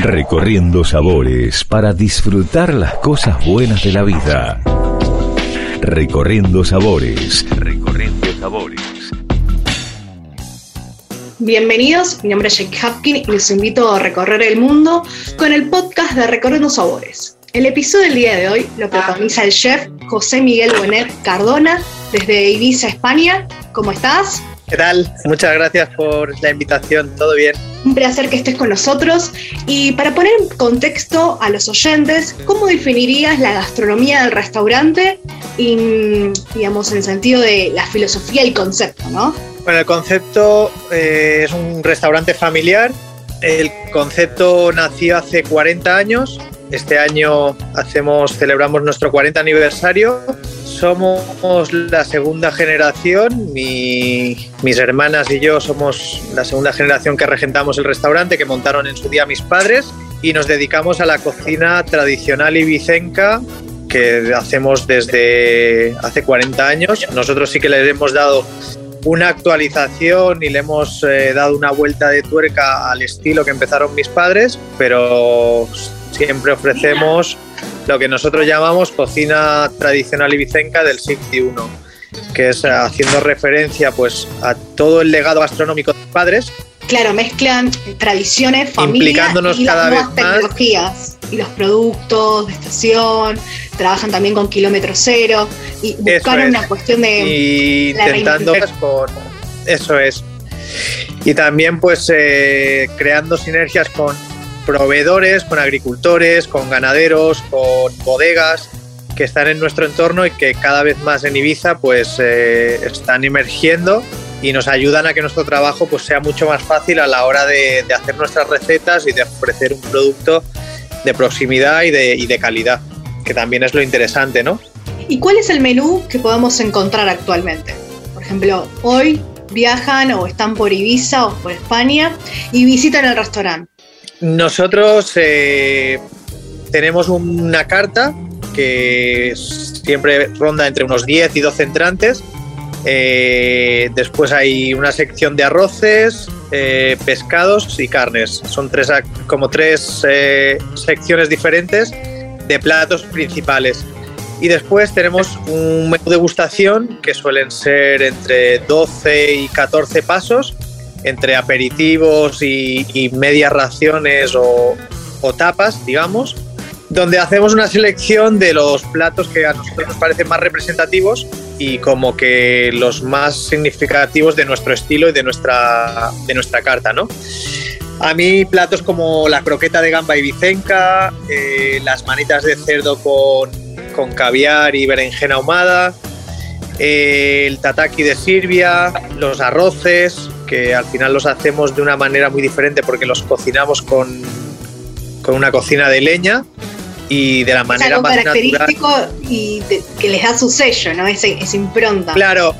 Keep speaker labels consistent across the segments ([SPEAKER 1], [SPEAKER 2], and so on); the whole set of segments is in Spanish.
[SPEAKER 1] Recorriendo sabores para disfrutar las cosas buenas de la vida. Recorriendo sabores. Recorriendo sabores.
[SPEAKER 2] Bienvenidos, mi nombre es Jake Hapkin y les invito a recorrer el mundo con el podcast de Recorriendo Sabores. El episodio del día de hoy lo protagoniza el chef José Miguel Bonet Cardona desde Ibiza, España. ¿Cómo estás?
[SPEAKER 3] ¿Qué tal? Muchas gracias por la invitación. ¿Todo bien?
[SPEAKER 2] Un placer que estés con nosotros. Y para poner en contexto a los oyentes, ¿cómo definirías la gastronomía del restaurante? Y, digamos, en el sentido de la filosofía y concepto, ¿no?
[SPEAKER 3] Bueno, el concepto eh, es un restaurante familiar. El concepto nació hace 40 años. Este año hacemos, celebramos nuestro 40 aniversario somos la segunda generación, mis hermanas y yo somos la segunda generación que regentamos el restaurante que montaron en su día mis padres y nos dedicamos a la cocina tradicional ibicenca que hacemos desde hace 40 años. Nosotros sí que le hemos dado una actualización y le hemos eh, dado una vuelta de tuerca al estilo que empezaron mis padres, pero siempre ofrecemos lo que nosotros llamamos cocina tradicional ibicenca del siglo XXI, que es haciendo referencia pues, a todo el legado gastronómico de padres.
[SPEAKER 2] Claro, mezclan tradiciones, familia y cada las vez tecnologías y los productos de estación, trabajan también con kilómetro cero y buscaron una cuestión de
[SPEAKER 3] y intentando con eso es. Y también pues eh, creando sinergias con proveedores, con agricultores, con ganaderos, con bodegas que están en nuestro entorno y que cada vez más en Ibiza pues eh, están emergiendo y nos ayudan a que nuestro trabajo pues sea mucho más fácil a la hora de, hacer nuestras recetas y de ofrecer un producto de proximidad y de, y de calidad, que también es lo interesante, ¿no?
[SPEAKER 2] ¿Y cuál es el menú que podemos encontrar actualmente? Por ejemplo, hoy viajan o están por Ibiza o por España y visitan el restaurante.
[SPEAKER 3] Nosotros eh, tenemos una carta que siempre ronda entre unos 10 y 12 entrantes. Eh, después hay una sección de arroces, eh, pescados y carnes. Son tres, como tres secciones diferentes de platos principales. Y después tenemos un menú de degustación que suelen ser entre 12 y 14 pasos entre aperitivos y, medias raciones o, tapas, digamos, donde hacemos una selección de los platos que a nosotros nos parecen más representativos y como que los más significativos de nuestro estilo y de nuestra, de nuestra carta, ¿no? A mí platos como la croqueta de gamba y bicenca, eh, las manitas de cerdo con, con caviar y berenjena ahumada, eh, el tataki de Sirbia, los arroces, que al final los hacemos de una manera muy diferente porque los cocinamos con, con una cocina de leña y de la manera más
[SPEAKER 2] característico y que les da su sello, ¿no? Esa, impronta.
[SPEAKER 3] Claro,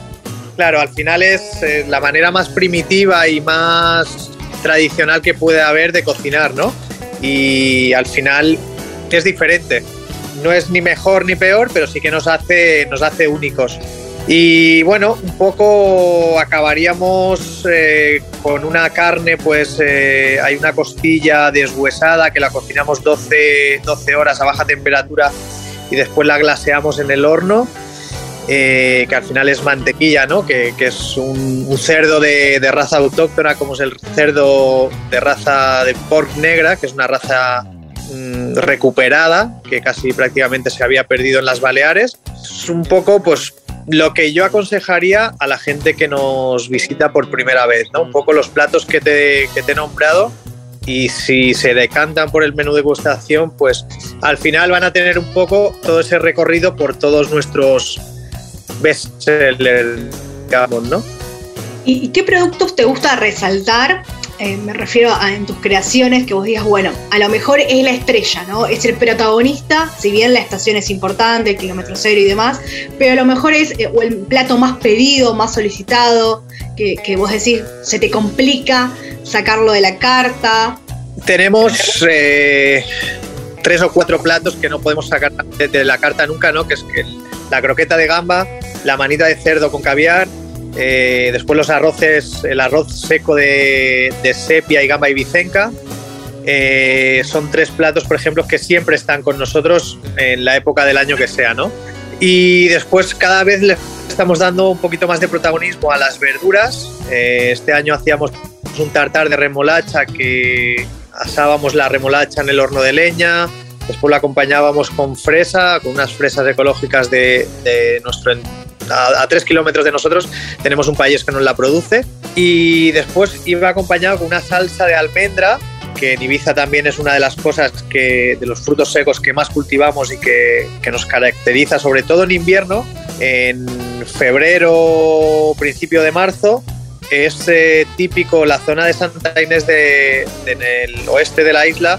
[SPEAKER 3] claro, al final es eh, la manera más primitiva y más tradicional que puede haber de cocinar, ¿no? Y al final es diferente. No es ni mejor ni peor, pero sí que nos hace, nos hace únicos. Y bueno, un poco acabaríamos eh, con una carne, pues eh, hay una costilla deshuesada que la cocinamos 12, 12 horas a baja temperatura y después la glaseamos en el horno. Eh, que al final es mantequilla, ¿no? que, es un, cerdo de, raza autóctona, como es el cerdo de raza de pork negra, que es una raza mm, recuperada, que casi prácticamente se había perdido en las Baleares. Es un poco, pues, lo que yo aconsejaría a la gente que nos visita por primera vez, ¿no? Un poco los platos que te, que te he nombrado y si se decantan por el menú de gustación, pues al final van a tener un poco todo ese recorrido por todos nuestros bestsellers, digamos, ¿no?
[SPEAKER 2] ¿Y qué productos te gusta resaltar eh, me refiero a en tus creaciones que vos digas, bueno, a lo mejor es la estrella, ¿no? Es el protagonista, si bien la estación es importante, el kilómetro cero y demás, pero a lo mejor es eh, el plato más pedido, más solicitado, que, vos decís, se te complica sacarlo de la carta.
[SPEAKER 3] Tenemos eh, tres o cuatro platos que no podemos sacar de, la carta nunca, ¿no? Que es que la croqueta de gamba, la manita de cerdo con caviar, eh, después los arroces, el arroz seco de, sepia y gamba y bicenca, eh, son tres platos, por ejemplo, que siempre están con nosotros en la época del año que sea, ¿no? Y después cada vez le estamos dando un poquito más de protagonismo a las verduras. Eh, este año hacíamos un tartar de remolacha que asábamos la remolacha en el horno de leña, después la acompañábamos con fresa, con unas fresas ecológicas de, nuestro a, tres kilómetros de nosotros tenemos un país que nos la produce y después iba acompañado con una salsa de almendra que en Ibiza también es una de las cosas que, de los frutos secos que más cultivamos y que, nos caracteriza, sobre todo en invierno. En febrero, principio de marzo, es eh, típico la zona de Santa Inés de, en el oeste de la isla.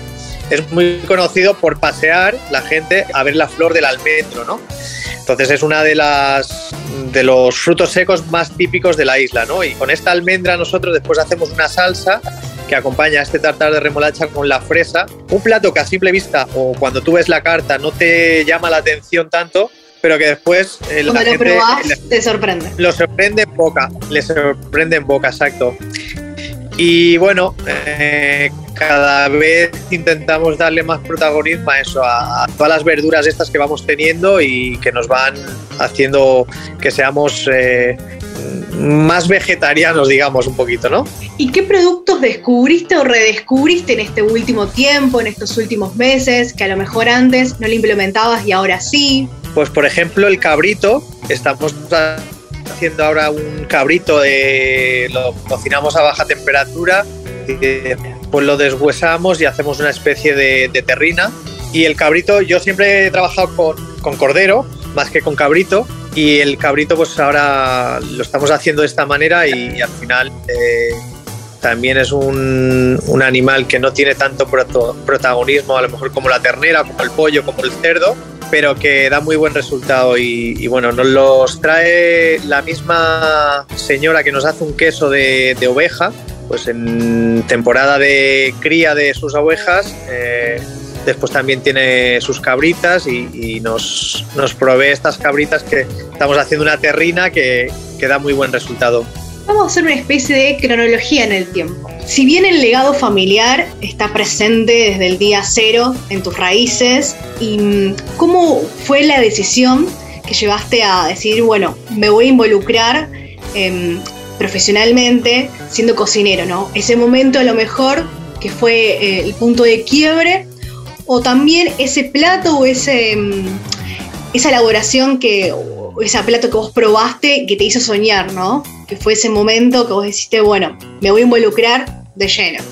[SPEAKER 3] Es muy conocido por pasear la gente a ver la flor del almendro, ¿no? Entonces es una de las de los frutos secos más típicos de la isla, ¿no? Y con esta almendra nosotros después hacemos una salsa que acompaña este tartar de remolacha con la fresa. Un plato que a simple vista o cuando tú ves la carta no te llama la atención tanto, pero que después
[SPEAKER 2] eh, la lo probás, te sorprende.
[SPEAKER 3] Lo sorprende en boca, le sorprende en boca, exacto. Y bueno, eh, cada vez intentamos darle más protagonismo a eso, a, todas las verduras estas que vamos teniendo y que nos van haciendo que seamos eh, más vegetarianos, digamos, un poquito, ¿no?
[SPEAKER 2] ¿Y qué productos descubriste o redescubriste en este último tiempo, en estos últimos meses, que a lo mejor antes no lo implementabas y ahora sí?
[SPEAKER 3] Pues por ejemplo el cabrito, estamos haciendo ahora un cabrito, de, lo cocinamos a baja temperatura, pues lo deshuesamos y hacemos una especie de, terrina. Y el cabrito, yo siempre he trabajado con, cordero, más que con cabrito, y el cabrito pues ahora lo estamos haciendo de esta manera y, al final eh, también es un, animal que no tiene tanto protagonismo a lo mejor como la ternera, como el pollo, como el cerdo, pero que da muy buen resultado y, bueno, nos los trae la misma señora que nos hace un queso de, de oveja, pues en temporada de cría de sus ovejas. Eh, después también tiene sus cabritas y, nos, nos, provee estas cabritas que estamos haciendo una terrina que, que da muy buen resultado.
[SPEAKER 2] Vamos a hacer una especie de cronología en el tiempo. Si bien el legado familiar está presente desde el día cero en tus raíces, ¿y cómo fue la decisión que llevaste a decir, bueno, me voy a involucrar em, profesionalmente siendo cocinero, ¿no? Ese momento a lo mejor que fue eh, el punto de quiebre o también ese plato o mm, esa elaboración que, ese plato que vos probaste que te hizo soñar, ¿no? Que fue ese momento que vos dijiste, bueno, me voy a involucrar de lleno.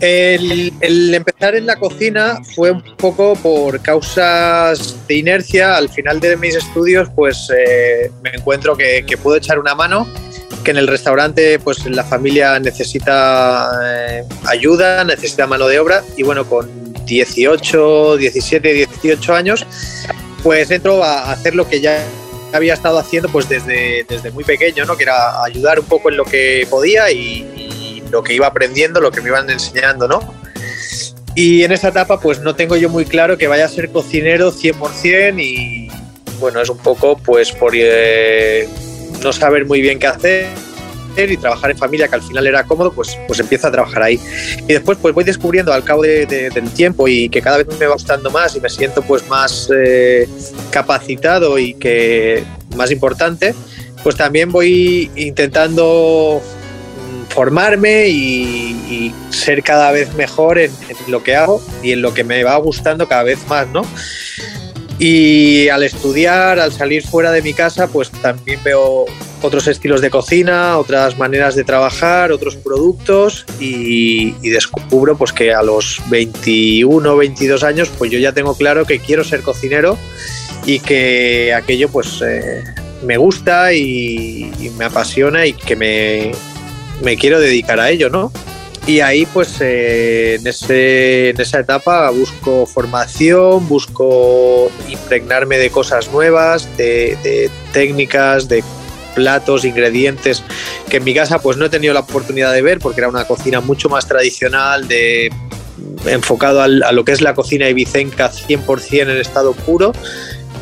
[SPEAKER 3] El, empezar en la cocina fue un poco por causas de inercia. Al final de mis estudios, pues eh, me encuentro que, puedo echar una mano, que en el restaurante, pues la familia necesita eh, ayuda, necesita mano de obra y bueno, con 18, 17, 18 años, pues entro a hacer lo que ya había estado haciendo pues desde, desde muy pequeño, ¿no? que era ayudar un poco en lo que podía y, lo que iba aprendiendo, lo que me iban enseñando, ¿no? Y en esa etapa pues no tengo yo muy claro que vaya a ser cocinero 100% y bueno, es un poco pues por eh, no saber muy bien qué hacer y trabajar en familia, que al final era cómodo, pues, pues empiezo a trabajar ahí. Y después pues voy descubriendo al cabo del tiempo y que cada vez me va gustando más y me siento pues más eh, capacitado y que más importante, pues también voy intentando mm, formarme y, ser cada vez mejor en, en, lo que hago y en lo que me va gustando cada vez más, ¿no? Y al estudiar, al salir fuera de mi casa, pues también veo otros estilos de cocina, otras maneras de trabajar, otros productos y, descubro pues que a los 21, 22 años pues yo ya tengo claro que quiero ser cocinero y que aquello pues eh, me gusta y, me apasiona y que me, me quiero dedicar a ello, ¿no? Y ahí, pues, eh, en, ese, en esa etapa busco formación, busco impregnarme de cosas nuevas, de, técnicas, de platos, ingredientes que en mi casa pues no he tenido la oportunidad de ver porque era una cocina mucho más tradicional, de enfocado a lo que es la cocina ibicenca 100% en estado puro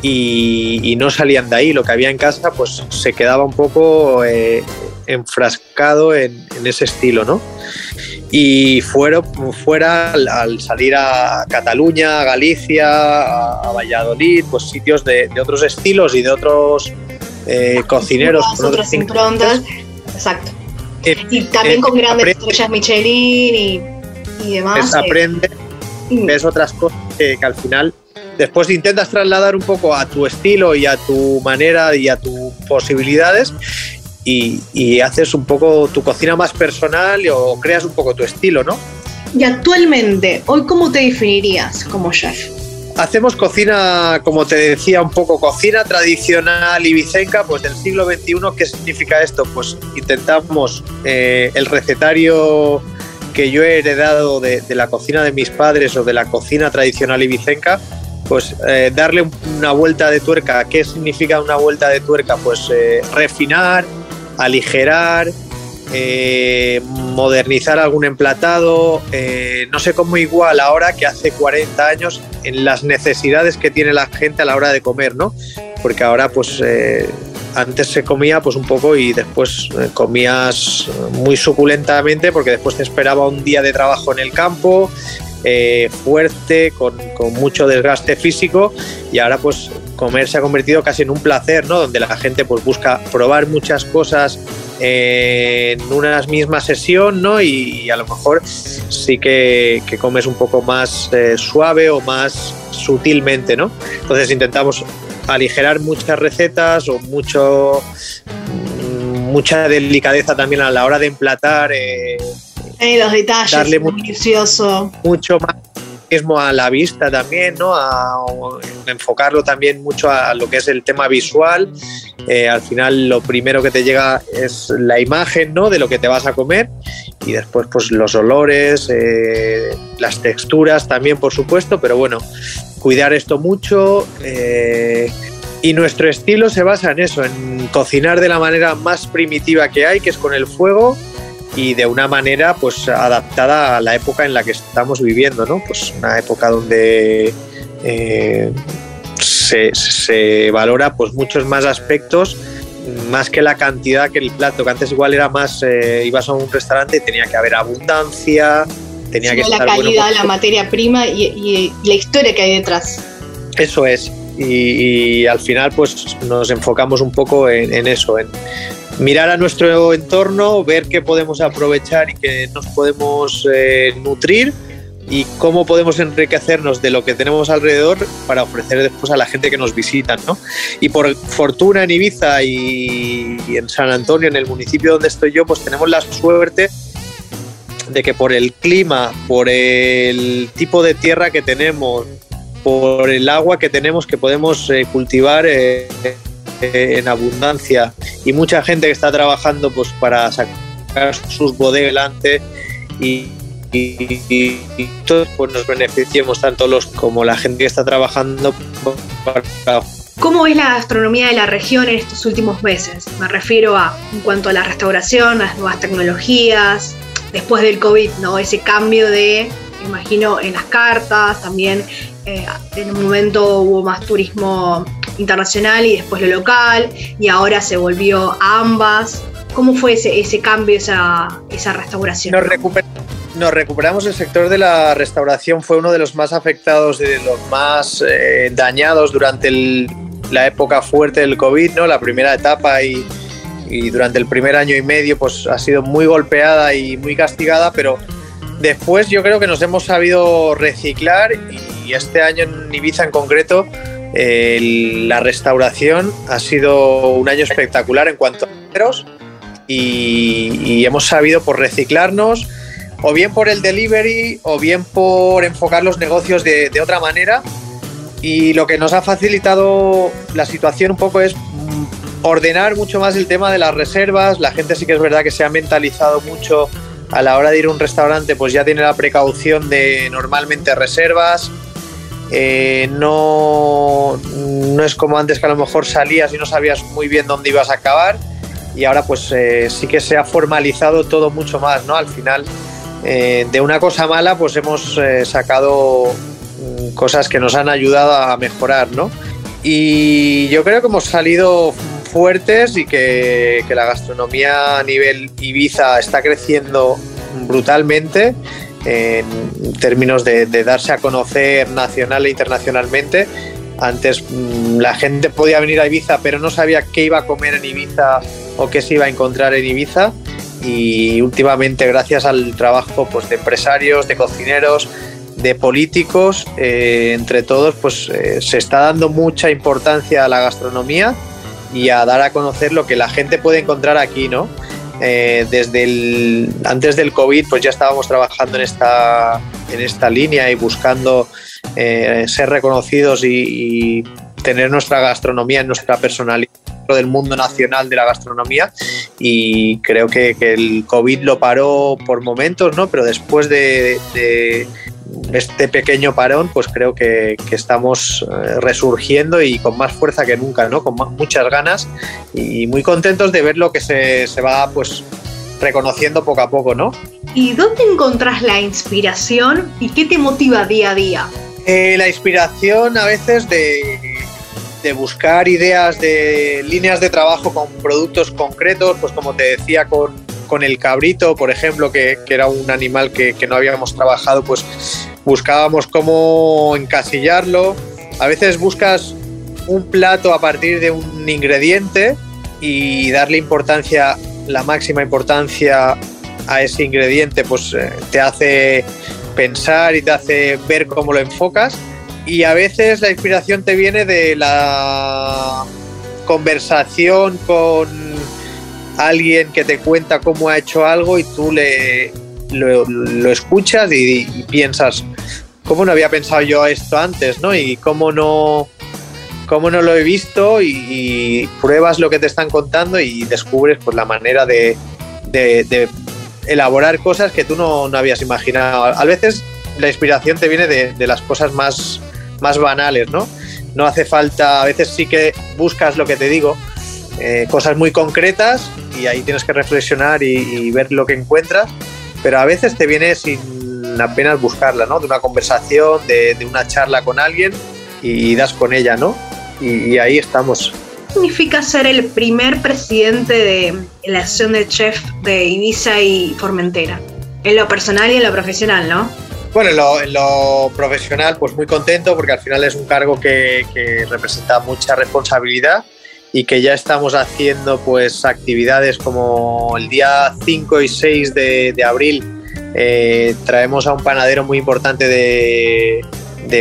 [SPEAKER 3] y, no salían de ahí. Lo que había en casa pues se quedaba un poco eh, enfrascado en, en, ese estilo, ¿no? Y fuera, fuera al, salir a Cataluña, a Galicia, a, Valladolid, pues sitios de, otros estilos y de otros eh, cocineros.
[SPEAKER 2] Con otras improntas, exacto. y también con grandes estrellas Michelin y, y demás.
[SPEAKER 3] Eh. aprende, ves otras cosas que, al final después intentas trasladar un poco a tu estilo y a tu manera y a tus posibilidades y, haces un poco tu cocina más personal o creas un poco tu estilo, ¿no?
[SPEAKER 2] Y actualmente, hoy, ¿cómo te definirías como chef?
[SPEAKER 3] Hacemos cocina, como te decía, un poco cocina tradicional ibicenca, pues del siglo XXI. ¿Qué significa esto? Pues intentamos eh, el recetario que yo he heredado de, la cocina de mis padres o de la cocina tradicional ibicenca, pues eh, darle una vuelta de tuerca. ¿Qué significa una vuelta de tuerca? Pues eh, refinar, aligerar, eh, modernizar algún emplatado, eh, no sé cómo igual ahora que hace 40 años en las necesidades que tiene la gente a la hora de comer, ¿no? Porque ahora pues eh, antes se comía pues un poco y después comías muy suculentamente porque después te esperaba un día de trabajo en el campo, fuerte, con, con, mucho desgaste físico y ahora pues comer se ha convertido casi en un placer, ¿no? Donde la gente pues busca probar muchas cosas en una misma sesión, ¿no? Y, a lo mejor sí que, comes un poco más eh, suave o más sutilmente, ¿no? Entonces intentamos aligerar muchas recetas o mucho mm, mucha delicadeza también a la hora de emplatar.
[SPEAKER 2] Eh, los detalles, darle
[SPEAKER 3] mucho más a la vista también, ¿no? A, enfocarlo también mucho a, lo que es el tema visual. Eh, al final lo primero que te llega es la imagen, ¿no? De lo que te vas a comer y después pues los olores, eh, las texturas también, por supuesto, pero bueno, cuidar esto mucho. Eh, y nuestro estilo se basa en eso, en cocinar de la manera más primitiva que hay, que es con el fuego, y de una manera pues adaptada a la época en la que estamos viviendo, ¿no? Pues una época donde eh, se, valora pues muchos más aspectos más que la cantidad que el plato, que antes igual era más, eh, ibas a un restaurante y tenía que haber abundancia, tenía que
[SPEAKER 2] estar... La calidad, la materia prima y, la historia que hay detrás.
[SPEAKER 3] Eso es, y, al final pues nos enfocamos un poco en, en eso, en, mirar a nuestro entorno, ver qué podemos aprovechar y qué nos podemos eh, nutrir y cómo podemos enriquecernos de lo que tenemos alrededor para ofrecer después a la gente que nos visita. ¿no? Y por fortuna en Ibiza y, en San Antonio, en el municipio donde estoy yo, pues tenemos la suerte de que por el clima, por el tipo de tierra que tenemos, por el agua que tenemos que podemos eh, cultivar eh, en abundancia y mucha gente que está trabajando pues para sacar sus bodegas delante y, y, todos pues, nos beneficiemos tanto los como la gente que está trabajando
[SPEAKER 2] para ¿Cómo es la gastronomía de la región en estos últimos meses? Me refiero a en cuanto a la restauración, las nuevas tecnologías, después del COVID, ¿no? Ese cambio de, imagino, en las cartas, también eh, en un momento hubo más turismo internacional y después lo local, y ahora se volvió a ambas. ¿Cómo fue ese, ese cambio, esa, esa restauración?
[SPEAKER 3] Nos, recuperamos el sector de la restauración, fue uno de los más afectados de los más eh, dañados durante la época fuerte del COVID, ¿no? la primera etapa y, y durante el primer año y medio pues ha sido muy golpeada y muy castigada, pero después yo creo que nos hemos sabido reciclar y este año en Ibiza en concreto la restauración ha sido un año espectacular en cuanto a números y, hemos sabido por reciclarnos o bien por el delivery o bien por enfocar los negocios de, otra manera y lo que nos ha facilitado la situación un poco es mm, ordenar mucho más el tema de las reservas. La gente sí que es verdad que se ha mentalizado mucho a la hora de ir a un restaurante, pues ya tiene la precaución de normalmente reservas, eh, no, no es como antes que a lo mejor salías y no sabías muy bien dónde ibas a acabar y ahora pues eh, sí que se ha formalizado todo mucho más, ¿no? Al final eh, de una cosa mala pues hemos sacado mm, cosas que nos han ayudado a mejorar, ¿no? Y yo creo que hemos salido fuertes y que, que la gastronomía a nivel Ibiza está creciendo brutalmente en términos de, darse a conocer nacional e internacionalmente. Antes mm, la gente podía venir a Ibiza, pero no sabía qué iba a comer en Ibiza o qué se iba a encontrar en Ibiza. Y últimamente, gracias al trabajo pues, de empresarios, de cocineros, de políticos, eh, entre todos, pues eh, se está dando mucha importancia a la gastronomía y a dar a conocer lo que la gente puede encontrar aquí, ¿no? Eh, desde el, antes del COVID pues ya estábamos trabajando en esta, en esta línea y buscando eh, ser reconocidos y, tener nuestra gastronomía en nuestra personalidad del mundo nacional de la gastronomía y creo que, el COVID lo paró por momentos, ¿no? pero después de este pequeño parón, pues creo que, estamos eh, resurgiendo y con más fuerza que nunca, ¿no? Con muchas ganas y muy contentos de ver lo que se, va pues reconociendo poco a poco, ¿no?
[SPEAKER 2] ¿Y dónde encontrás la inspiración y qué te motiva día a día?
[SPEAKER 3] Eh, la inspiración a veces de, de, buscar ideas de líneas de trabajo con productos concretos, pues como te decía, con, con el cabrito, por ejemplo, que, era un animal que, no habíamos trabajado, pues buscábamos cómo encasillarlo. A veces buscas un plato a partir de un ingrediente y darle importancia, la máxima importancia a ese ingrediente, pues eh, te hace pensar y te hace ver cómo lo enfocas. Y a veces la inspiración te viene de la conversación con alguien que te cuenta cómo ha hecho algo y tú le, lo, escuchas y, piensas, ¿cómo no había pensado yo esto antes? ¿no? Y cómo no, cómo no lo he visto y, pruebas lo que te están contando y descubres pues, la manera de, elaborar cosas que tú no, habías imaginado. A veces la inspiración te viene de, las cosas más, más banales, ¿no? No hace falta, a veces sí que buscas lo que te digo, eh, cosas muy concretas y ahí tienes que reflexionar y, ver lo que encuentras, pero a veces te viene sin apenas buscarla, ¿no? De una conversación, de, una charla con alguien y, das con ella, ¿no? Y, ahí estamos.
[SPEAKER 2] ¿Qué significa ser el primer presidente de la acción de chef de Ibiza y Formentera? En lo personal y en lo profesional, ¿no?
[SPEAKER 3] Bueno, en lo, profesional, pues muy contento porque al final es un cargo que, que representa mucha responsabilidad y que ya estamos haciendo pues actividades como el día 5 y 6 de, abril eh, traemos a un panadero muy importante de,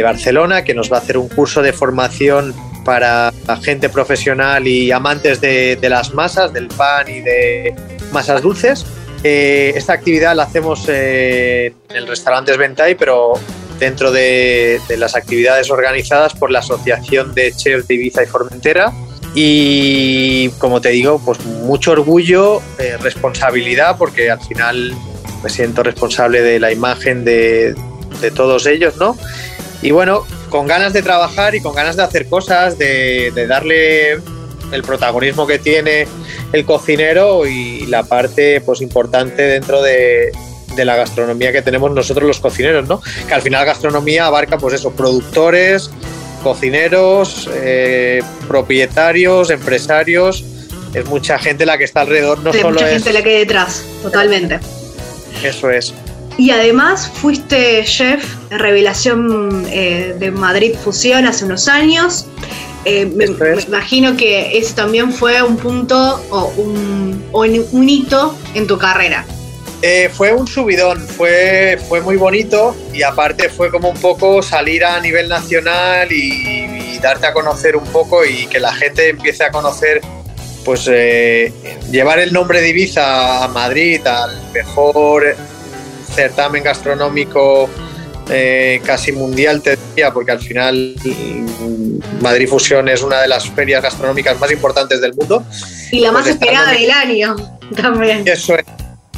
[SPEAKER 3] Barcelona que nos va a hacer un curso de formación para gente profesional y amantes de, las masas, del pan y de masas dulces. Eh, esta actividad la hacemos en el restaurante Sventay, pero dentro de, de, las actividades organizadas por la Asociación de Chefs de Ibiza y Formentera y como te digo, pues mucho orgullo, eh, responsabilidad, porque al final me siento responsable de la imagen de, todos ellos, ¿no? Y bueno, con ganas de trabajar y con ganas de hacer cosas, de, darle el protagonismo que tiene el cocinero y la parte pues importante dentro de, de la gastronomía que tenemos nosotros los cocineros, ¿no? Que al final gastronomía abarca pues eso, productores, cocineros, eh, propietarios, empresarios, es mucha gente la que está alrededor, no solo
[SPEAKER 2] mucha gente la que hay detrás, totalmente.
[SPEAKER 3] Eso es.
[SPEAKER 2] Y además fuiste chef en Revelación eh, de Madrid Fusión hace unos años. Eh, me, imagino que ese también fue un punto o un, o un hito en tu carrera.
[SPEAKER 3] Eh, fue un subidón, fue, fue muy bonito y aparte fue como un poco salir a nivel nacional y, darte a conocer un poco y que la gente empiece a conocer, pues eh, llevar el nombre de Ibiza a Madrid, al mejor certamen gastronómico eh, casi mundial, te diría, porque al final Madrid Fusión es una de las ferias gastronómicas más importantes del mundo.
[SPEAKER 2] Y la más pues esperada del año también.
[SPEAKER 3] Eso es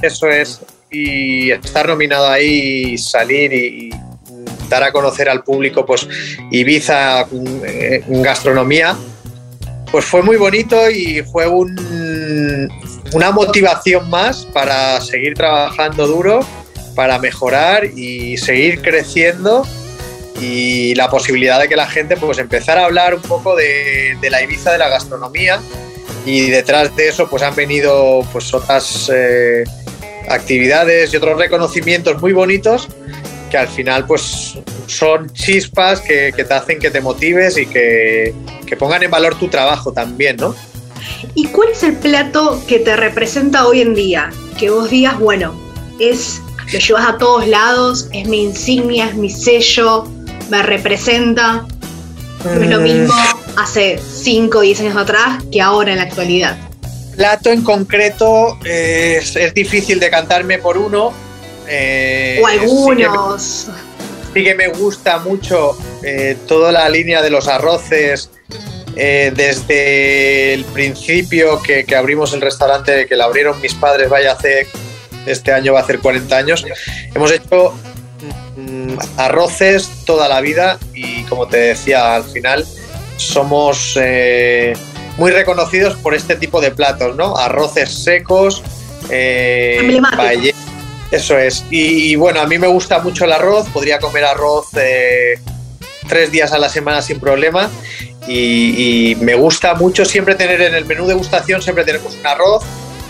[SPEAKER 3] eso es. Y estar nominado ahí, salir y, dar a conocer al público, pues Ibiza en gastronomía, pues fue muy bonito y fue una motivación más para seguir trabajando duro, para mejorar y seguir creciendo y la posibilidad de que la gente pues empezara a hablar un poco de, la Ibiza de la gastronomía y detrás de eso pues han venido pues otras eh, actividades y otros reconocimientos muy bonitos que al final pues son chispas que, te hacen que te motives y que, que, pongan en valor tu trabajo también, ¿no?
[SPEAKER 2] ¿Y cuál es el plato que te representa hoy en día? Que vos digas, bueno, es, lo llevas a todos lados, es mi insignia, es mi sello, me representa. No es lo mm. mismo hace 5 o 10 años atrás que ahora en la actualidad.
[SPEAKER 3] Plato en concreto eh, es, difícil de cantarme por uno.
[SPEAKER 2] Eh, o algunos.
[SPEAKER 3] Sí que, me gusta mucho eh, toda la línea de los arroces. desde el principio que, que, abrimos el restaurante, que lo abrieron mis padres, vaya hace, este año va a hacer 40 años, hemos hecho mm, arroces toda la vida y como te decía al final, somos muy reconocidos por este tipo de platos, ¿no? Arroces secos,
[SPEAKER 2] eh,
[SPEAKER 3] eso es. Y, bueno, a mí me gusta mucho el arroz, podría comer arroz eh, tres días a la semana sin problema. Y, me gusta mucho siempre tener en el menú de gustación, siempre tenemos un arroz.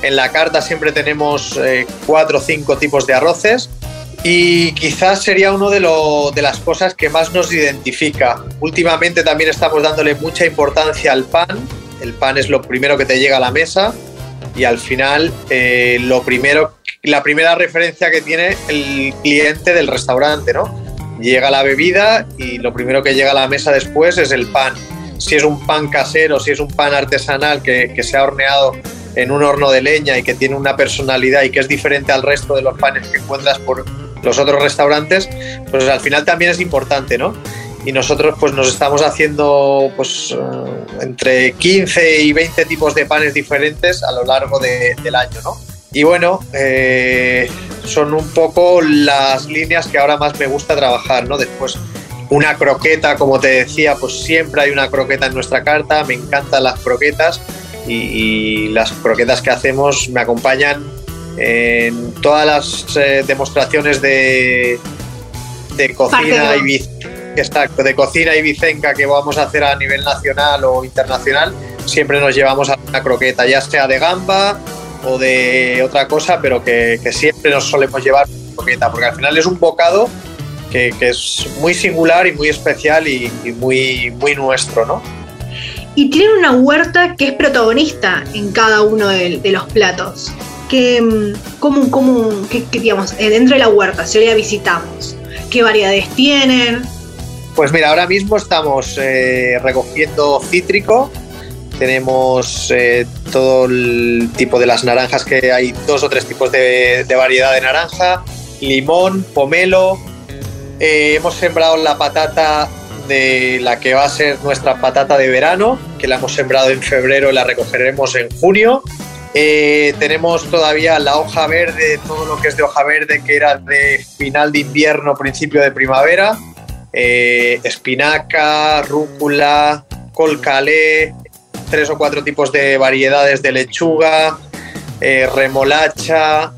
[SPEAKER 3] En la carta siempre tenemos eh, cuatro o cinco tipos de arroces. Y quizás sería una de, de las cosas que más nos identifica. Últimamente también estamos dándole mucha importancia al pan el pan es lo primero que te llega a la mesa y al final eh, lo primero, la primera referencia que tiene el cliente del restaurante, ¿no? Llega la bebida y lo primero que llega a la mesa después es el pan. Si es un pan casero, si es un pan artesanal que, que se ha horneado en un horno de leña y que tiene una personalidad y que es diferente al resto de los panes que encuentras por los otros restaurantes, pues al final también es importante, ¿no? Y nosotros pues nos estamos haciendo pues eh, entre 15 y 20 tipos de panes diferentes a lo largo del año, ¿no? Y bueno, eh, son un poco las líneas que ahora más me gusta trabajar, ¿no? Después una croqueta, como te decía, pues siempre hay una croqueta en nuestra carta, me encantan las croquetas y, las croquetas que hacemos me acompañan en todas las eh, demostraciones de, de cocina y exacto, de cocina y bicenca que vamos a hacer a nivel nacional o internacional, siempre nos llevamos a una croqueta, ya sea de gamba o de otra cosa, pero que, siempre nos solemos llevar croqueta, porque al final es un bocado que, es muy singular y muy especial y, muy, muy nuestro, ¿no?
[SPEAKER 2] Y tiene una huerta que es protagonista en cada uno de, los platos. Que, mm, como, como, que, digamos, eh, dentro de la huerta, si hoy la visitamos, qué variedades tienen,
[SPEAKER 3] pues mira, ahora mismo estamos eh, recogiendo cítrico. Tenemos eh, todo el tipo de las naranjas, que hay dos o tres tipos de, variedad de naranja, limón, pomelo. Eh, hemos sembrado la patata de la que va a ser nuestra patata de verano, que la hemos sembrado en febrero y la recogeremos en junio. tenemos todavía la hoja verde, todo lo que es de hoja verde, que era de final de invierno, principio de primavera. Eh, espinaca, rúcula, col calé, tres o cuatro tipos de variedades de lechuga, eh, remolacha,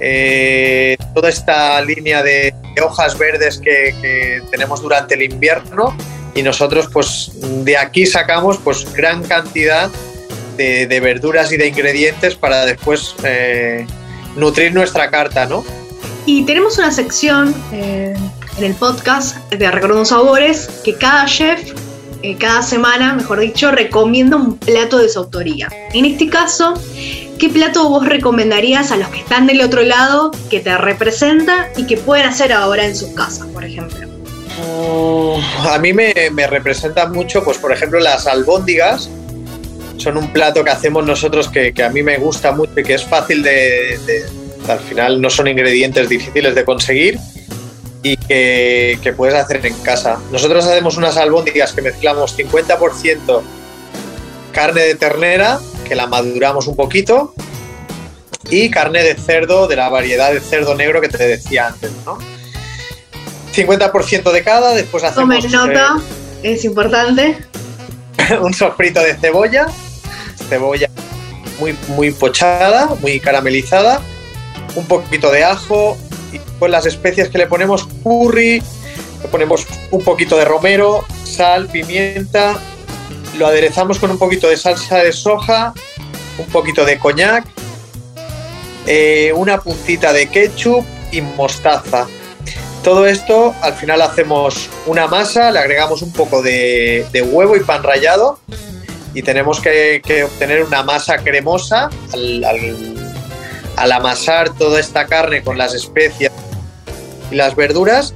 [SPEAKER 3] eh, toda esta línea de, hojas verdes que, tenemos durante el invierno y nosotros pues de aquí sacamos pues gran cantidad de, verduras y de ingredientes para después nutrir nuestra carta, ¿no?
[SPEAKER 2] Y tenemos una sección en el podcast de Recordando Sabores que cada chef, eh, cada semana, mejor dicho, recomienda un plato de su autoría. En este caso, ¿qué plato vos recomendarías a los que están del otro lado, que te representa y que pueden hacer ahora en sus casas, por ejemplo?
[SPEAKER 3] Mm, a mí me, me representan mucho, pues por ejemplo, las albóndigas. Son un plato que hacemos nosotros que, a mí me gusta mucho y que es fácil de al final no son ingredientes difíciles de conseguir y que, puedes hacer en casa. Nosotros hacemos unas albóndigas que mezclamos 50% carne de ternera, que la maduramos un poquito, y carne de cerdo, de la variedad de cerdo negro que te decía antes, ¿no? 50% de cada, después hacemos...
[SPEAKER 2] Tomen nota, eh, es importante.
[SPEAKER 3] un sofrito de cebolla, cebolla muy, muy pochada, muy caramelizada, un poquito de ajo, y pues las especias que le ponemos curry, le ponemos un poquito de romero, sal, pimienta, lo aderezamos con un poquito de salsa de soja, un poquito de coñac eh, una puntita de ketchup y mostaza. Todo esto al final hacemos una masa, le agregamos un poco de, huevo y pan rallado y tenemos que, obtener una masa cremosa al amasar toda esta carne con las especias y las verduras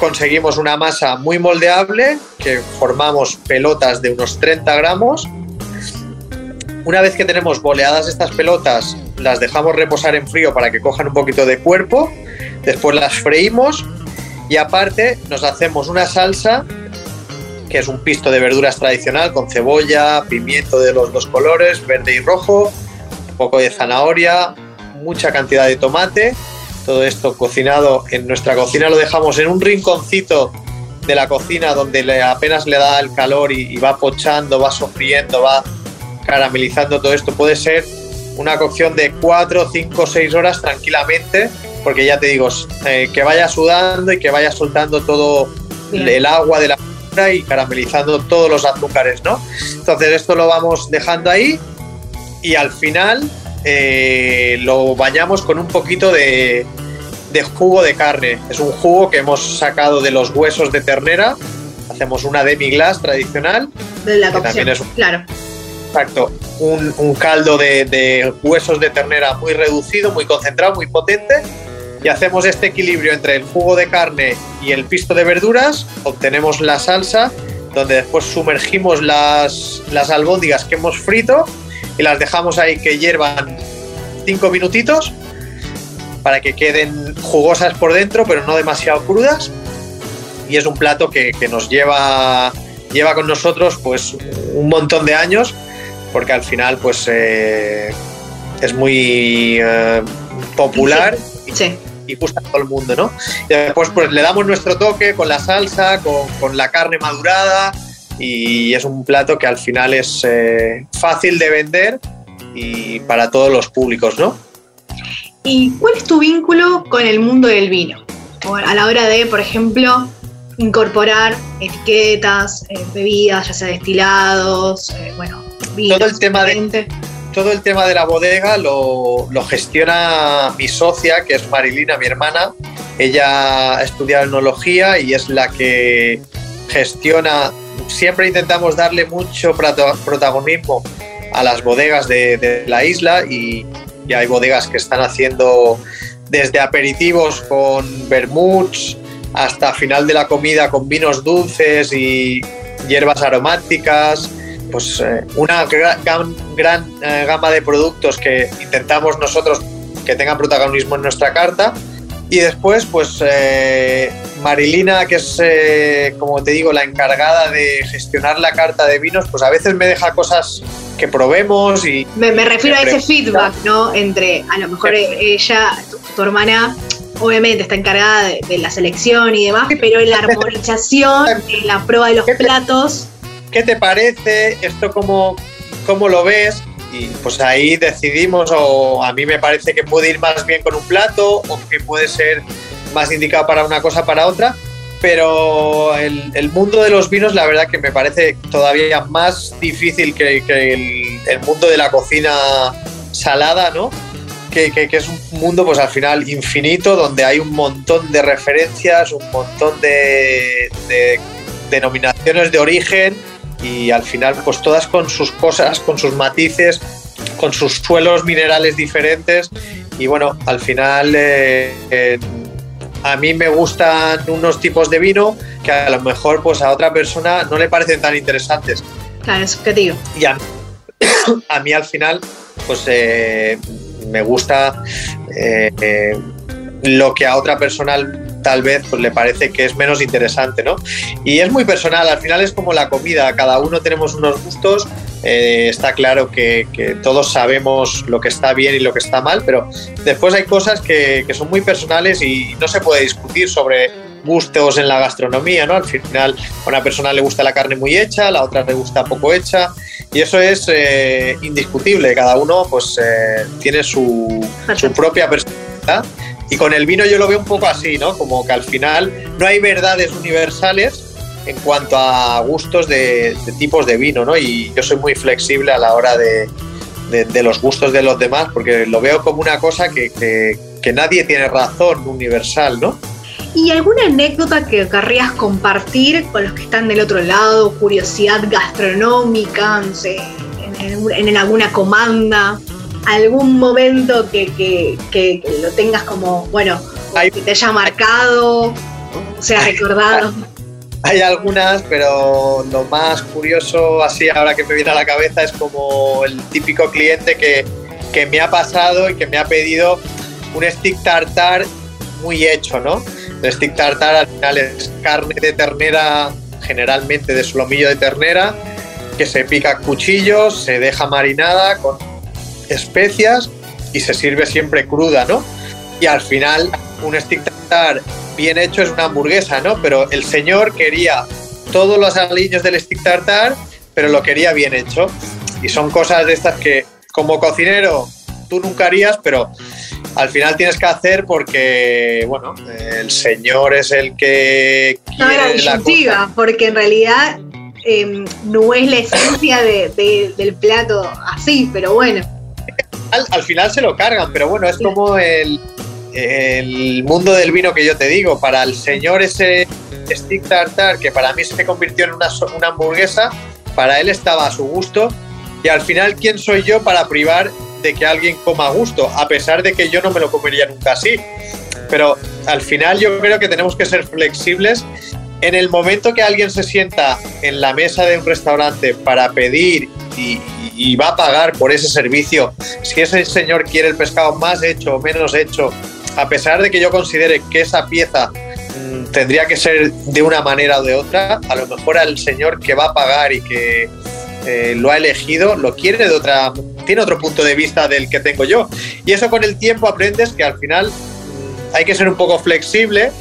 [SPEAKER 3] conseguimos una masa muy moldeable que formamos pelotas de unos 30 gramos. Una vez que tenemos boleadas estas pelotas, las dejamos reposar en frío para que cojan un poquito de cuerpo. Después las freímos y aparte nos hacemos una salsa que es un pisto de verduras tradicional con cebolla, pimiento de los dos colores, verde y rojo, poco de zanahoria, mucha cantidad de tomate todo esto cocinado en nuestra cocina lo dejamos en un rinconcito de la cocina donde apenas le da el calor y, va pochando, va sofriendo, va caramelizando todo esto. Puede ser una cocción de 4, 5, 6 horas tranquilamente, porque ya te digo, eh, que vaya sudando y que vaya soltando todo el agua de la y caramelizando todos los azúcares, ¿no? Entonces esto lo vamos dejando ahí y al final eh, lo bañamos con un poquito de, jugo de carne. Es un jugo que hemos sacado de los huesos de ternera. Hacemos una demi-glace tradicional.
[SPEAKER 2] De la cocción, claro.
[SPEAKER 3] Exacto. Un, caldo de, huesos de ternera muy reducido, muy concentrado, muy potente. Y hacemos este equilibrio entre el jugo de carne y el pisto de verduras. Obtenemos la salsa, donde después sumergimos las, las albóndigas que hemos frito y las dejamos ahí que hiervan cinco minutitos para que queden jugosas por dentro, pero no demasiado crudas. Y es un plato que, nos lleva, lleva con nosotros pues un montón de años, porque al final pues eh, es muy eh, popular Y, gusta a todo el mundo, ¿no? Y después pues le damos nuestro toque con la salsa, con, con la carne madurada, y es un plato que al final es eh, fácil de vender y para todos los públicos, ¿no?
[SPEAKER 2] ¿Y cuál es tu vínculo con el mundo del vino? A la hora de, por ejemplo, incorporar etiquetas, eh, bebidas, ya sea destilados, eh, bueno,
[SPEAKER 3] vinos. Todo el, tema de, todo el tema de la bodega lo, lo, gestiona mi socia, que es Marilina, mi hermana. Ella ha estudiado enología y es la que gestiona siempre intentamos darle mucho protagonismo a las bodegas de, la isla y, hay bodegas que están haciendo desde aperitivos con vermuts hasta final de la comida con vinos dulces y hierbas aromáticas, pues eh, una gran, eh, gama de productos que intentamos nosotros que tengan protagonismo en nuestra carta. Y después, pues eh, Marilina, que es, eh, como te digo, la encargada de gestionar la carta de vinos, pues a veces me deja cosas que probemos y...
[SPEAKER 2] Me, refiero a ese feedback, ¿no? Entre, a lo mejor ella, tu, hermana, obviamente está encargada de, la selección y demás, pero en la armonización, en la prueba de los platos...
[SPEAKER 3] ¿Qué te parece? ¿Esto cómo, cómo lo ves? y pues ahí decidimos o a mí me parece que puede ir más bien con un plato o que puede ser más indicado para una cosa para otra pero el, mundo de los vinos la verdad que me parece todavía más difícil que, el, mundo de la cocina salada no que, es un mundo pues al final infinito donde hay un montón de referencias un montón de, de denominaciones de origen y al final pues todas con sus cosas, con sus matices, con sus suelos minerales diferentes y bueno, al final eh, a mí me gustan unos tipos de vino que a lo mejor pues a otra persona no le parecen tan interesantes.
[SPEAKER 2] Claro, es objetivo.
[SPEAKER 3] Y a, a mí al final pues eh, me gusta lo que a otra persona tal vez pues, le parece que es menos interesante, ¿no? Y es muy personal, al final es como la comida, cada uno tenemos unos gustos, eh, está claro que, todos sabemos lo que está bien y lo que está mal, pero después hay cosas que, son muy personales y no se puede discutir sobre gustos en la gastronomía, ¿no? Al final a una persona le gusta la carne muy hecha, a la otra le gusta poco hecha y eso es eh, indiscutible, cada uno pues eh, tiene su, su propia personalidad y con el vino yo lo veo un poco así, ¿no? Como que al final no hay verdades universales en cuanto a gustos de, tipos de vino, ¿no? Y yo soy muy flexible a la hora de, de, los gustos de los demás, porque lo veo como una cosa que, que, nadie tiene razón universal, ¿no?
[SPEAKER 2] ¿Y alguna anécdota que querrías compartir con los que están del otro lado? Curiosidad gastronómica, no sé, en, alguna comanda, algún momento que, que, lo tengas como, bueno, que te haya marcado, o sea recordado.
[SPEAKER 3] Hay algunas, pero lo más curioso, así ahora que me viene a la cabeza, es como el típico cliente que, me ha pasado y que me ha pedido un stick tartar muy hecho, ¿no? El stick tartar al final es carne de ternera, generalmente de solomillo de ternera, que se pica a cuchillos, se deja marinada con especias y se sirve siempre cruda, ¿no? Y al final un stick tartar bien hecho es una hamburguesa, ¿no? Pero el señor quería todos los aliños del stick tartar, pero lo quería bien hecho. Y son cosas de estas que como cocinero tú nunca harías, pero al final tienes que hacer porque, bueno, el señor es el que
[SPEAKER 2] no era disyuntiva, porque en realidad em, no es la esencia del plato así, pero bueno.
[SPEAKER 3] Al, final se lo cargan, pero bueno, es como el, el mundo del vino que yo te digo, para el señor ese stick tartar, que para mí se convirtió en una, una hamburguesa, para él estaba a su gusto. Y al final, ¿quién soy yo para privar de que alguien coma a gusto? A pesar de que yo no me lo comería nunca así. Pero al final yo creo que tenemos que ser flexibles. En el momento que alguien se sienta en la mesa de un restaurante para pedir y, va a pagar por ese servicio, si ese señor quiere el pescado más hecho o menos hecho, a pesar de que yo considere que esa pieza mm, tendría que ser de una manera o de otra, a lo mejor al señor que va a pagar y que eh, lo ha elegido, lo quiere de otra, tiene otro punto de vista del que tengo yo. Y eso con el tiempo aprendes que al final mm, hay que ser un poco flexible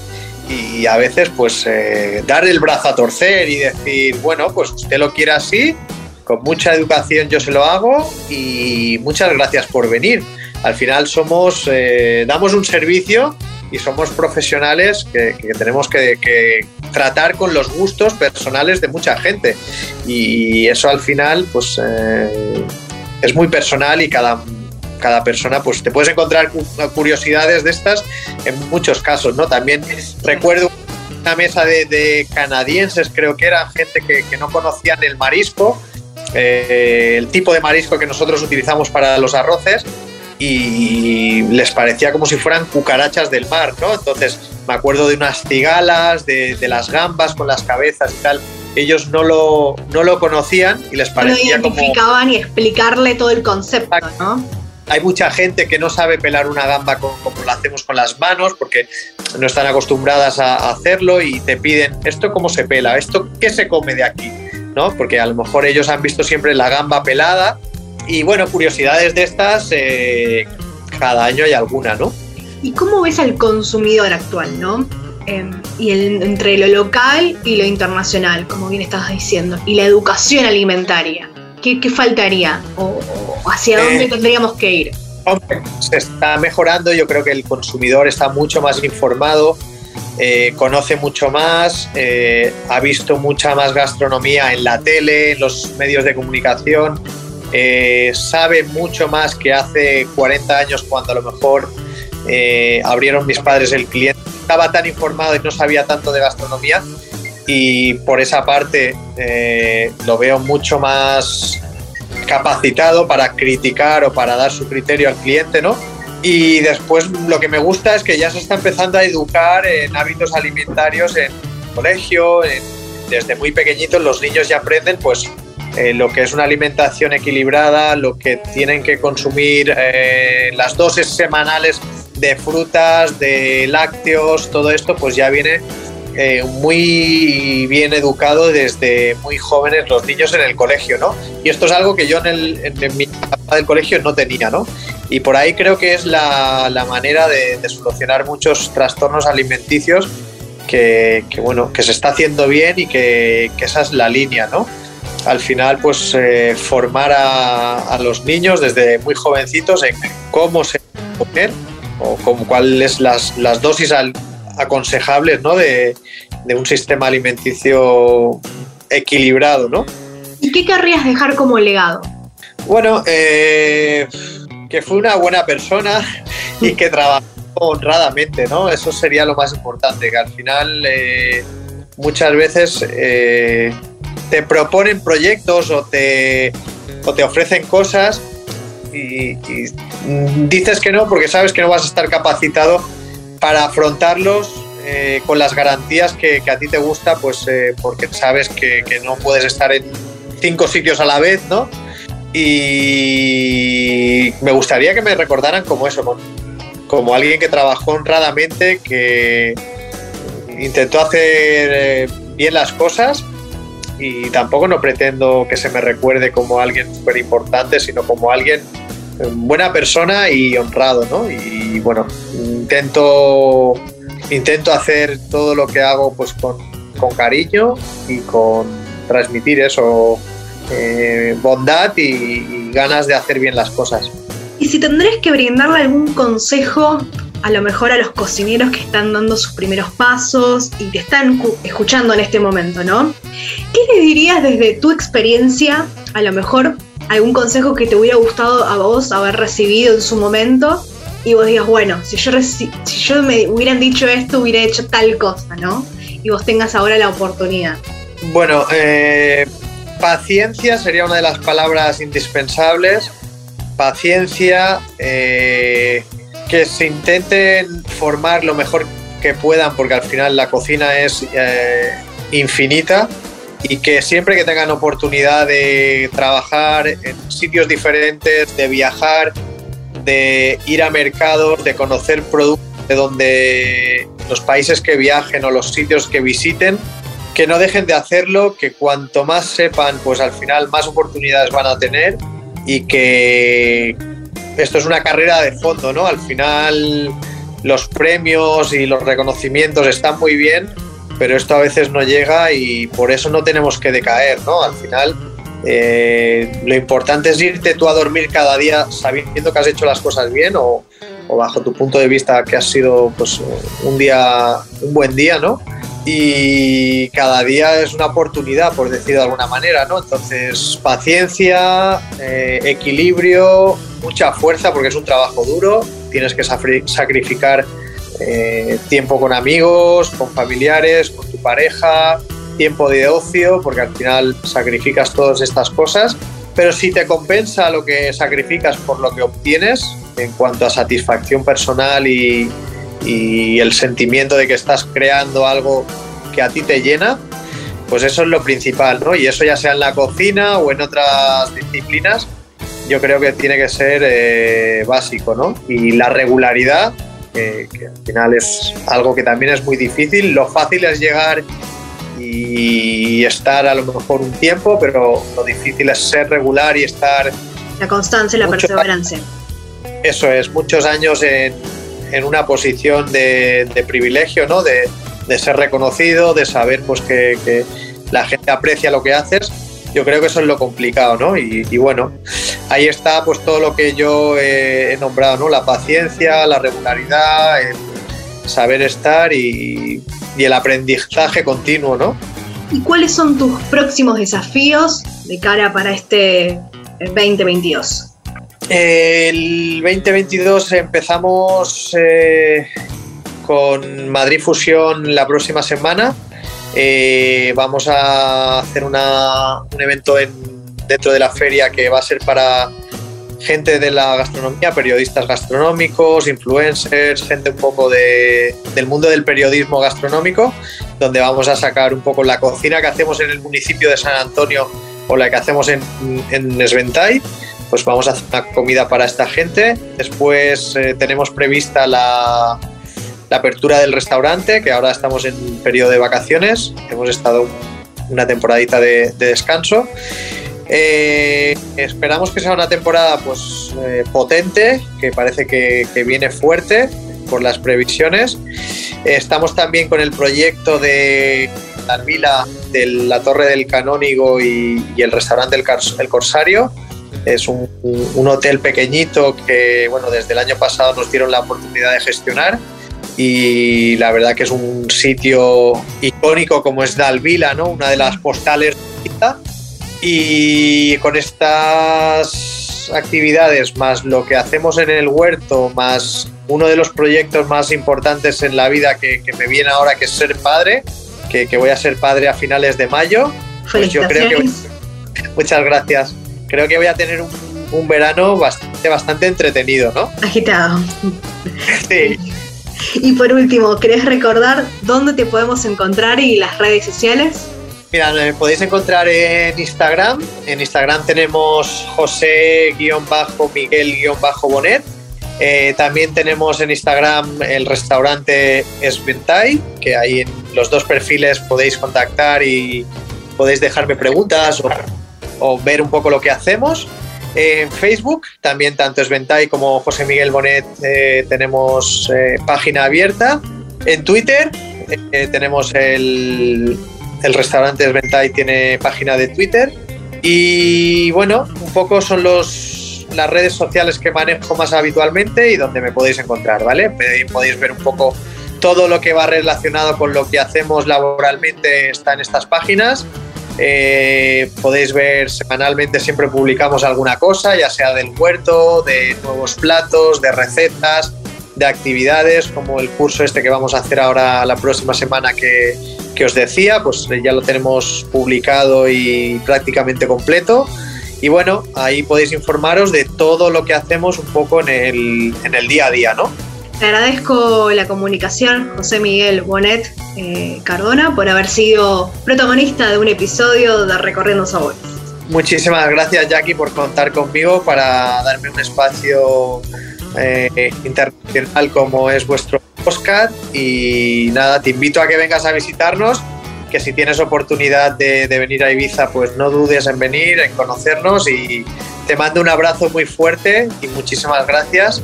[SPEAKER 3] y a veces pues eh, dar el brazo a torcer y decir, bueno, pues usted lo quiere así, con mucha educación yo se lo hago y muchas gracias por venir al final somos, eh, damos un servicio y somos profesionales que, tenemos que, tratar con los gustos personales de mucha gente. Y eso al final, pues eh, es muy personal y cada, cada persona, pues te puedes encontrar curiosidades de estas en muchos casos, ¿no? También recuerdo una mesa de, canadienses, creo que eran gente que, no conocían el marisco, eh, el tipo de marisco que nosotros utilizamos para los arroces y les parecía como si fueran cucarachas del mar, ¿no? Entonces me acuerdo de unas cigalas, de, las gambas con las cabezas y tal. Ellos no lo, no lo conocían y les parecía
[SPEAKER 2] no identificaban y explicarle todo el concepto, ¿no?
[SPEAKER 3] Hay mucha gente que no sabe pelar una gamba como, lo hacemos con las manos porque no están acostumbradas a hacerlo y te piden, ¿esto cómo se pela? ¿Esto qué se come de aquí? ¿No? Porque a lo mejor ellos han visto siempre la gamba pelada y bueno, curiosidades de estas, eh, cada año hay alguna, ¿no?
[SPEAKER 2] ¿Y cómo ves al consumidor actual, no? Em, y entre lo local y lo internacional, como bien estabas diciendo, y la educación alimentaria. ¿Qué, faltaría? ¿O, hacia dónde eh, tendríamos que ir?
[SPEAKER 3] se está mejorando, yo creo que el consumidor está mucho más informado, eh, conoce mucho más, ha visto mucha más gastronomía en la tele, en los medios de comunicación, eh, sabe mucho más que hace 40 años cuando a lo mejor eh, abrieron mis padres el cliente. Estaba tan informado y no sabía tanto de gastronomía y por esa parte eh, lo veo mucho más capacitado para criticar o para dar su criterio al cliente, ¿no? Y después lo que me gusta es que ya se está empezando a educar en hábitos alimentarios en colegio, desde muy pequeñitos los niños ya aprenden pues eh, lo que es una alimentación equilibrada, lo que tienen que consumir eh, las dosis semanales de frutas, de lácteos, todo esto pues ya viene eh, muy bien educado desde muy jóvenes los niños en el colegio, ¿no? Y esto es algo que yo en, el, en mi etapa del colegio no tenía, ¿no? Y por ahí creo que es la, manera de, solucionar muchos trastornos alimenticios que, bueno, que se está haciendo bien y que, que esa es la línea, ¿no? al final pues eh, formar a, los niños desde muy jovencitos en cómo se comer o cuáles las, las dosis aconsejables ¿no? de, un sistema alimenticio equilibrado. ¿no?
[SPEAKER 2] ¿Y qué querrías dejar como legado?
[SPEAKER 3] Bueno, eh, que fue una buena persona y que trabajó honradamente, ¿no? Eso sería lo más importante, que al final eh, muchas veces eh, te proponen proyectos o te, o te ofrecen cosas y, dices que no porque sabes que no vas a estar capacitado para afrontarlos eh, con las garantías que, a ti te gusta, pues porque sabes que, no puedes estar en cinco sitios a la vez, ¿no? Y me gustaría que me recordaran como eso, como alguien que trabajó honradamente, que intentó hacer eh, bien las cosas y tampoco no pretendo que se me recuerde como alguien súper importante, sino como alguien eh, buena persona y honrado, ¿no? Y bueno, intento, intento hacer todo lo que hago pues con, cariño y con transmitir eso eh, bondad y, ganas de hacer bien las cosas.
[SPEAKER 2] Y si tendrías que brindarle algún consejo, a lo mejor a los cocineros que están dando sus primeros pasos y te están escuchando en este momento, ¿no? ¿Qué les dirías desde tu experiencia, a lo mejor algún consejo que te hubiera gustado a vos haber recibido en su momento? Y vos digas, bueno, si yo, si yo me hubieran dicho esto, hubiera hecho tal cosa, ¿no? Y vos tengas ahora la oportunidad.
[SPEAKER 3] Bueno, eh, Paciencia sería una de las palabras indispensables. Paciencia, eh, que se intenten formar lo mejor que puedan, porque al final la cocina es eh, infinita y que siempre que tengan oportunidad de trabajar en sitios diferentes, de viajar, de ir a mercados, de conocer productos de donde los países que viajen o los sitios que visiten, que no dejen de hacerlo, que cuanto más sepan, pues al final más oportunidades van a tener y que esto es una carrera de fondo, ¿no? Al final los premios y los reconocimientos están muy bien, pero esto a veces no llega y por eso no tenemos que decaer, ¿no? Al final eh, lo importante es irte tú a dormir cada día sabiendo que has hecho las cosas bien o, bajo tu punto de vista que has sido pues un día, un buen día, ¿no? y cada día es una oportunidad, por decir de alguna manera, ¿no? Entonces, paciencia, eh, equilibrio, mucha fuerza, porque es un trabajo duro, tienes que sacrificar eh, tiempo con amigos, con familiares, con tu pareja, tiempo de ocio, porque al final sacrificas todas estas cosas, pero si te compensa lo que sacrificas por lo que obtienes, en cuanto a satisfacción personal y, el sentimiento de que estás creando algo que a ti te llena, pues eso es lo principal, ¿no? Y eso ya sea en la cocina o en otras disciplinas, yo creo que tiene que ser eh, básico, ¿no? Y la regularidad, que, al final es algo que también es muy difícil, lo fácil es llegar y estar a lo mejor un tiempo, pero lo difícil es ser regular y estar...
[SPEAKER 2] La constancia y la perseverancia.
[SPEAKER 3] Eso es, muchos años en, en una posición de, privilegio, ¿no? De, ser reconocido, de saber pues que, la gente aprecia lo que haces. Yo creo que eso es lo complicado, ¿no? Y, bueno, ahí está pues todo lo que yo he, nombrado, ¿no? La paciencia, la regularidad, el saber estar y, y el aprendizaje continuo, ¿no?
[SPEAKER 2] ¿Y cuáles son tus próximos desafíos de cara para este 2022?
[SPEAKER 3] El 2022 empezamos eh, con Madrid Fusión la próxima semana. Eh, vamos a hacer un evento dentro de la feria que va a ser para gente de la gastronomía, periodistas gastronómicos, influencers, gente un poco del mundo del periodismo gastronómico, donde vamos a sacar un poco la cocina que hacemos en el municipio de San Antonio o la que hacemos en, en Esventay pues vamos a hacer una comida para esta gente. Después eh, tenemos prevista la, apertura del restaurante, que ahora estamos en periodo de vacaciones. Hemos estado una temporadita de, descanso. Eh, esperamos que sea una temporada pues eh, potente, que parece que, viene fuerte por las previsiones. estamos también con el proyecto de la vila de la Torre del Canónigo y, el restaurante el Corsario es un, hotel pequeñito que, bueno, desde el año pasado nos dieron la oportunidad de gestionar y la verdad que es un sitio icónico como es Dalvila, ¿no? Una de las postales Y con estas actividades, más lo que hacemos en el huerto, más uno de los proyectos más importantes en la vida que, me viene ahora, que es ser padre, que, voy a ser padre a finales de mayo, pues yo creo que... Muchas gracias. Creo que voy a tener un, un verano bastante, bastante entretenido, ¿no?
[SPEAKER 2] Agitado. Sí. Y por último, ¿querés recordar dónde te podemos encontrar y las redes sociales?
[SPEAKER 3] Mira, me podéis encontrar en Instagram. En Instagram tenemos José-Miguel-Bonet. Eh, también tenemos en Instagram el restaurante Esventai, que ahí en los dos perfiles podéis contactar y podéis dejarme preguntas o, ver un poco lo que hacemos. En Facebook, también tanto Esventai como José Miguel Bonet eh, tenemos eh, página abierta. En Twitter tenemos el, el restaurante Esventai tiene página de Twitter. Y bueno, un poco son los, las redes sociales que manejo más habitualmente y donde me podéis encontrar, ¿vale? Podéis ver un poco todo lo que va relacionado con lo que hacemos laboralmente está en estas páginas. Eh, podéis ver semanalmente, siempre publicamos alguna cosa, ya sea del huerto, de nuevos platos, de recetas, de actividades, como el curso este que vamos a hacer ahora la próxima semana que, que os decía, pues ya lo tenemos publicado y prácticamente completo. Y bueno, ahí podéis informaros de todo lo que hacemos un poco en el, en el día a día, ¿no?
[SPEAKER 2] Te agradezco la comunicación, José Miguel Bonet eh, Cardona, por haber sido protagonista de un episodio de Recorriendo Sabores.
[SPEAKER 3] Muchísimas gracias, Jackie, por contar conmigo para darme un espacio eh, internacional como es vuestro Oscar y nada, te invito a que vengas a visitarnos, que si tienes oportunidad de, venir a Ibiza, pues no dudes en venir, en conocernos y te mando un abrazo muy fuerte y muchísimas gracias.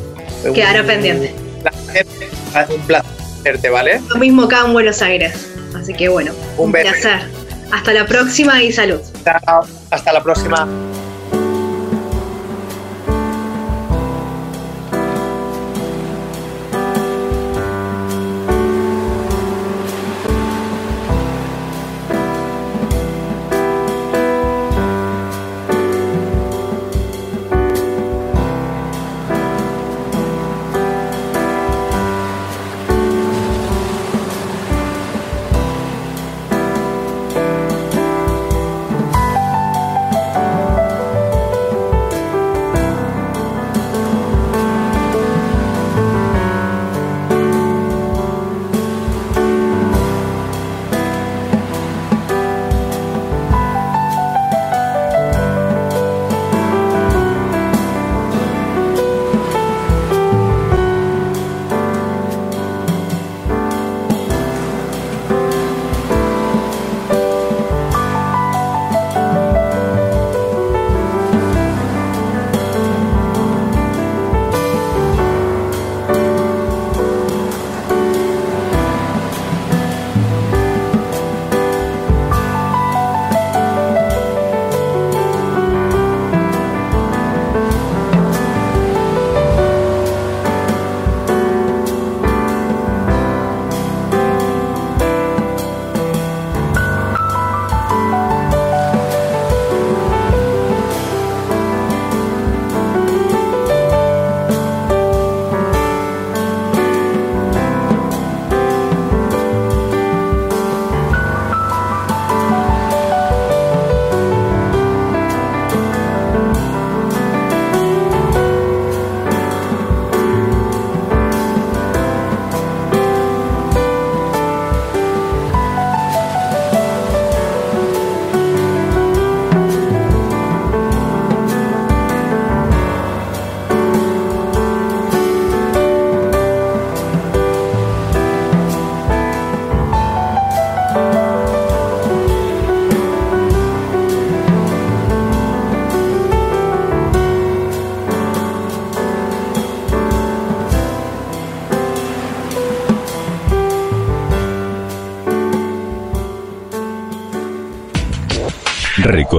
[SPEAKER 2] Quedará pendiente.
[SPEAKER 3] un placer verte, ¿vale?
[SPEAKER 2] Lo mismo acá en Buenos Aires, así que bueno, un, un placer. Hasta la próxima y salud.
[SPEAKER 3] Hasta la próxima.